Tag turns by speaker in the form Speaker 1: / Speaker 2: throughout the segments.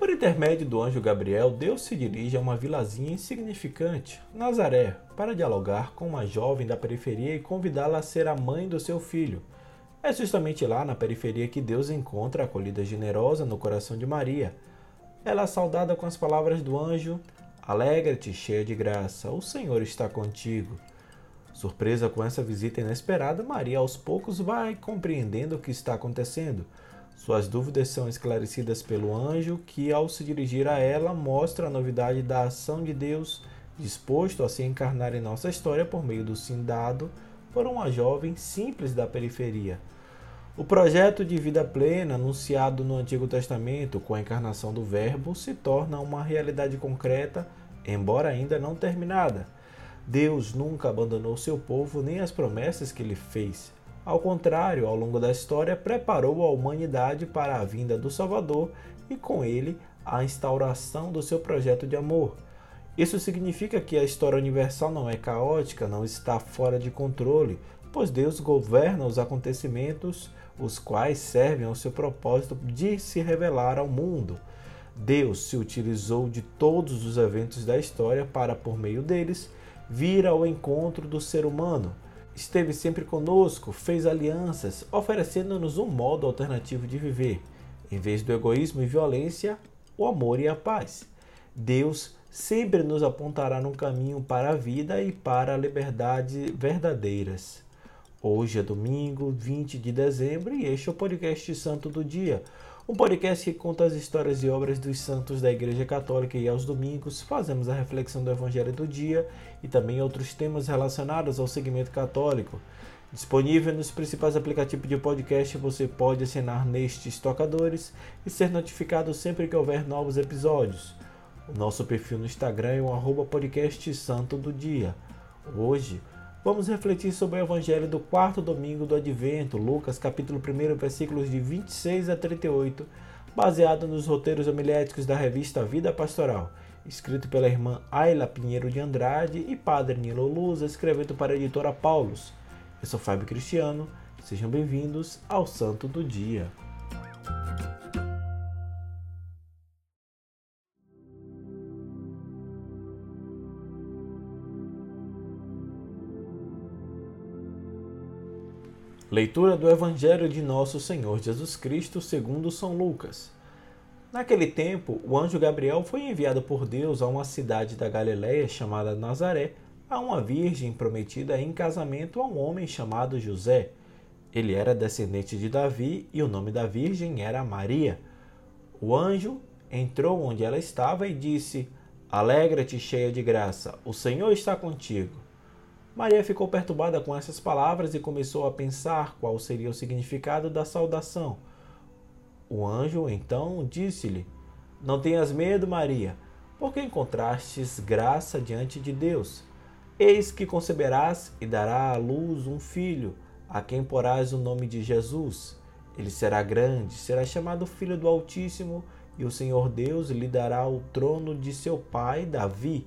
Speaker 1: Por intermédio do anjo Gabriel, Deus se dirige a uma vilazinha insignificante, Nazaré, para dialogar com uma jovem da periferia e convidá-la a ser a mãe do seu filho. É justamente lá na periferia que Deus encontra a acolhida generosa no coração de Maria. Ela é saudada com as palavras do anjo: Alegra-te, cheia de graça, o Senhor está contigo. Surpresa com essa visita inesperada, Maria aos poucos vai compreendendo o que está acontecendo. Suas dúvidas são esclarecidas pelo anjo, que, ao se dirigir a ela, mostra a novidade da ação de Deus, disposto a se encarnar em nossa história por meio do sim dado por uma jovem simples da periferia. O projeto de vida plena, anunciado no Antigo Testamento com a encarnação do Verbo, se torna uma realidade concreta, embora ainda não terminada. Deus nunca abandonou seu povo nem as promessas que lhe fez. Ao contrário, ao longo da história, preparou a humanidade para a vinda do Salvador e, com ele, a instauração do seu projeto de amor. Isso significa que a história universal não é caótica, não está fora de controle, pois Deus governa os acontecimentos, os quais servem ao seu propósito de se revelar ao mundo. Deus se utilizou de todos os eventos da história para, por meio deles, vir ao encontro do ser humano esteve sempre conosco, fez alianças, oferecendo-nos um modo alternativo de viver. Em vez do egoísmo e violência, o amor e a paz. Deus sempre nos apontará no caminho para a vida e para a liberdade verdadeiras. Hoje é domingo, 20 de dezembro, e este é o podcast Santo do Dia um podcast que conta as histórias e obras dos santos da Igreja Católica e aos domingos fazemos a reflexão do Evangelho do dia e também outros temas relacionados ao segmento católico. Disponível nos principais aplicativos de podcast, você pode assinar nestes tocadores e ser notificado sempre que houver novos episódios. O nosso perfil no Instagram é o arroba podcast Santo do Dia. Hoje, Vamos refletir sobre o evangelho do quarto domingo do Advento, Lucas capítulo 1, versículos de 26 a 38, baseado nos roteiros homiléticos da revista Vida Pastoral, escrito pela irmã Ayla Pinheiro de Andrade e padre Nilo Luz, escrevendo para a editora Paulus. Eu sou Fábio Cristiano, sejam bem-vindos ao Santo do Dia. Leitura do Evangelho de Nosso Senhor Jesus Cristo segundo São Lucas. Naquele tempo, o anjo Gabriel foi enviado por Deus a uma cidade da Galiléia chamada Nazaré, a uma virgem prometida em casamento a um homem chamado José. Ele era descendente de Davi e o nome da virgem era Maria. O anjo entrou onde ela estava e disse: Alegra-te, cheia de graça, o Senhor está contigo. Maria ficou perturbada com essas palavras e começou a pensar qual seria o significado da saudação. O anjo então disse-lhe: Não tenhas medo, Maria, porque encontrastes graça diante de Deus. Eis que conceberás e dará à luz um filho, a quem porás o nome de Jesus. Ele será grande, será chamado Filho do Altíssimo, e o Senhor Deus lhe dará o trono de seu pai Davi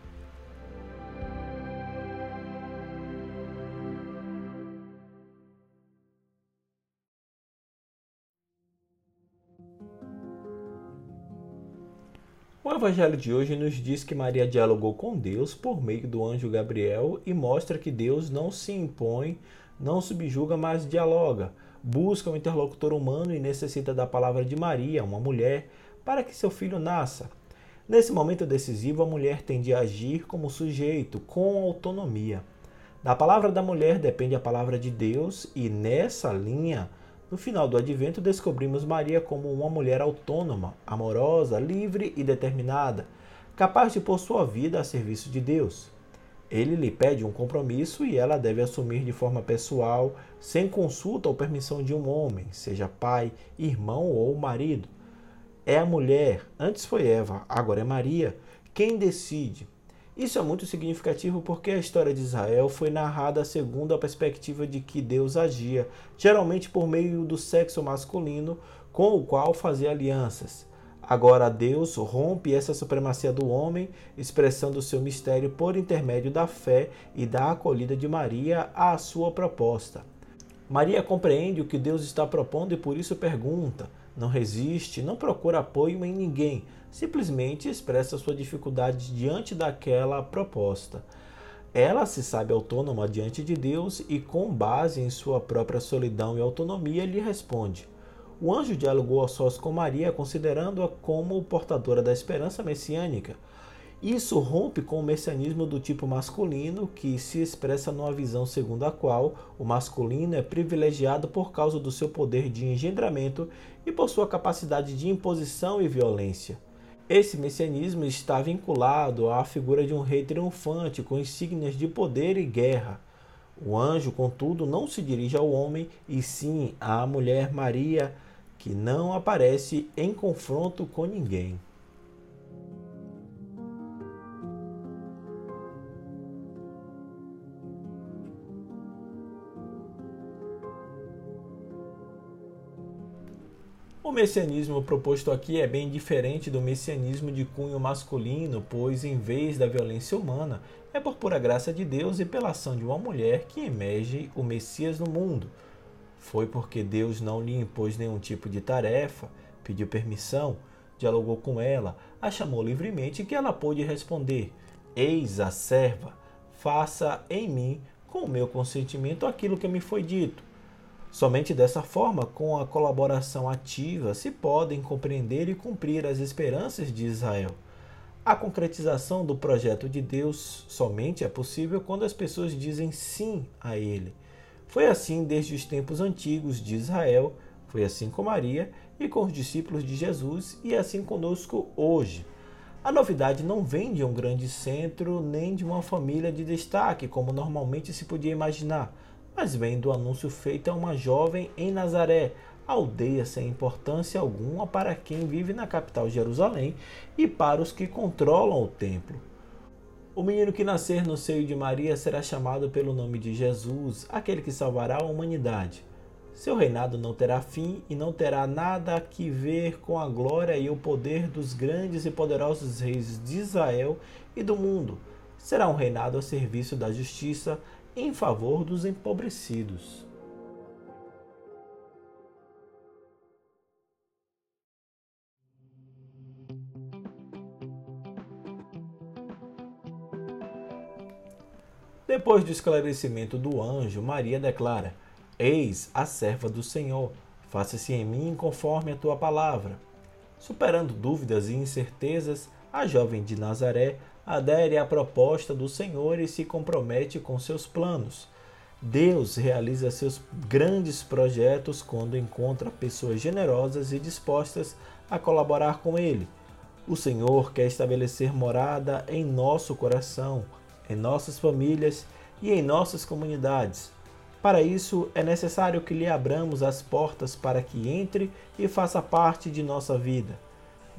Speaker 1: Evangelho de hoje nos diz que Maria dialogou com Deus por meio do anjo Gabriel e mostra que Deus não se impõe, não subjuga, mas dialoga. Busca um interlocutor humano e necessita da palavra de Maria, uma mulher, para que seu filho nasça. Nesse momento decisivo, a mulher tem de agir como sujeito, com autonomia. Da palavra da mulher depende a palavra de Deus, e nessa linha, No final do advento, descobrimos Maria como uma mulher autônoma, amorosa, livre e determinada, capaz de pôr sua vida a serviço de Deus. Ele lhe pede um compromisso e ela deve assumir de forma pessoal, sem consulta ou permissão de um homem, seja pai, irmão ou marido. É a mulher, antes foi Eva, agora é Maria, quem decide. Isso é muito significativo porque a história de Israel foi narrada segundo a perspectiva de que Deus agia, geralmente por meio do sexo masculino, com o qual fazia alianças. Agora Deus rompe essa supremacia do homem, expressando seu mistério por intermédio da fé e da acolhida de Maria à sua proposta. Maria compreende o que Deus está propondo e por isso pergunta, não resiste, não procura apoio em ninguém, simplesmente expressa sua dificuldade diante daquela proposta. Ela se sabe autônoma diante de Deus e, com base em sua própria solidão e autonomia, lhe responde. O anjo dialogou a sós com Maria, considerando-a como portadora da esperança messiânica. Isso rompe com o messianismo do tipo masculino, que se expressa numa visão segundo a qual o masculino é privilegiado por causa do seu poder de engendramento e por sua capacidade de imposição e violência. Esse messianismo está vinculado à figura de um rei triunfante com insígnias de poder e guerra. O anjo, contudo, não se dirige ao homem, e sim à mulher Maria, que não aparece em confronto com ninguém. O messianismo proposto aqui é bem diferente do messianismo de cunho masculino, pois em vez da violência humana, é por pura graça de Deus e pela ação de uma mulher que emerge o Messias no mundo. Foi porque Deus não lhe impôs nenhum tipo de tarefa, pediu permissão, dialogou com ela, a chamou livremente que ela pôde responder: Eis a serva, faça em mim, com o meu consentimento, aquilo que me foi dito. Somente dessa forma, com a colaboração ativa, se podem compreender e cumprir as esperanças de Israel. A concretização do projeto de Deus somente é possível quando as pessoas dizem sim a ele. Foi assim desde os tempos antigos de Israel, foi assim com Maria e com os discípulos de Jesus e assim conosco hoje. A novidade não vem de um grande centro nem de uma família de destaque, como normalmente se podia imaginar, mas vem do anúncio feito a uma jovem em Nazaré, aldeia sem importância alguma para quem vive na capital Jerusalém e para os que controlam o templo. O menino que nascer no seio de Maria será chamado pelo nome de Jesus, aquele que salvará a humanidade. Seu reinado não terá fim e não terá nada a que ver com a glória e o poder dos grandes e poderosos reis de Israel e do mundo. Será um reinado a serviço da justiça em favor dos empobrecidos. Depois do esclarecimento do anjo, Maria declara: Eis a serva do Senhor, faça-se em mim conforme a tua palavra. Superando dúvidas e incertezas, a jovem de Nazaré adere à proposta do Senhor e se compromete com seus planos. Deus realiza seus grandes projetos quando encontra pessoas generosas e dispostas a colaborar com Ele. O Senhor quer estabelecer morada em nosso coração em nossas famílias e em nossas comunidades. Para isso, é necessário que lhe abramos as portas para que entre e faça parte de nossa vida,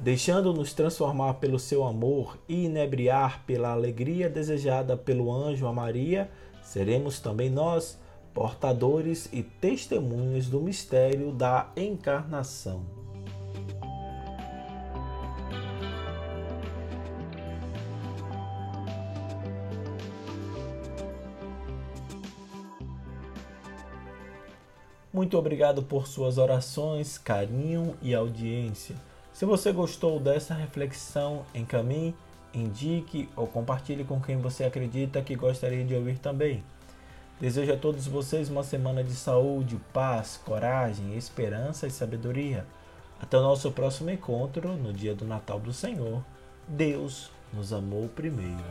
Speaker 1: deixando-nos transformar pelo seu amor e inebriar pela alegria desejada pelo anjo a Maria, seremos também nós portadores e testemunhas do mistério da encarnação. Muito obrigado por suas orações, carinho e audiência. Se você gostou dessa reflexão, encaminhe, indique ou compartilhe com quem você acredita que gostaria de ouvir também. Desejo a todos vocês uma semana de saúde, paz, coragem, esperança e sabedoria. Até o nosso próximo encontro no dia do Natal do Senhor. Deus nos amou primeiro.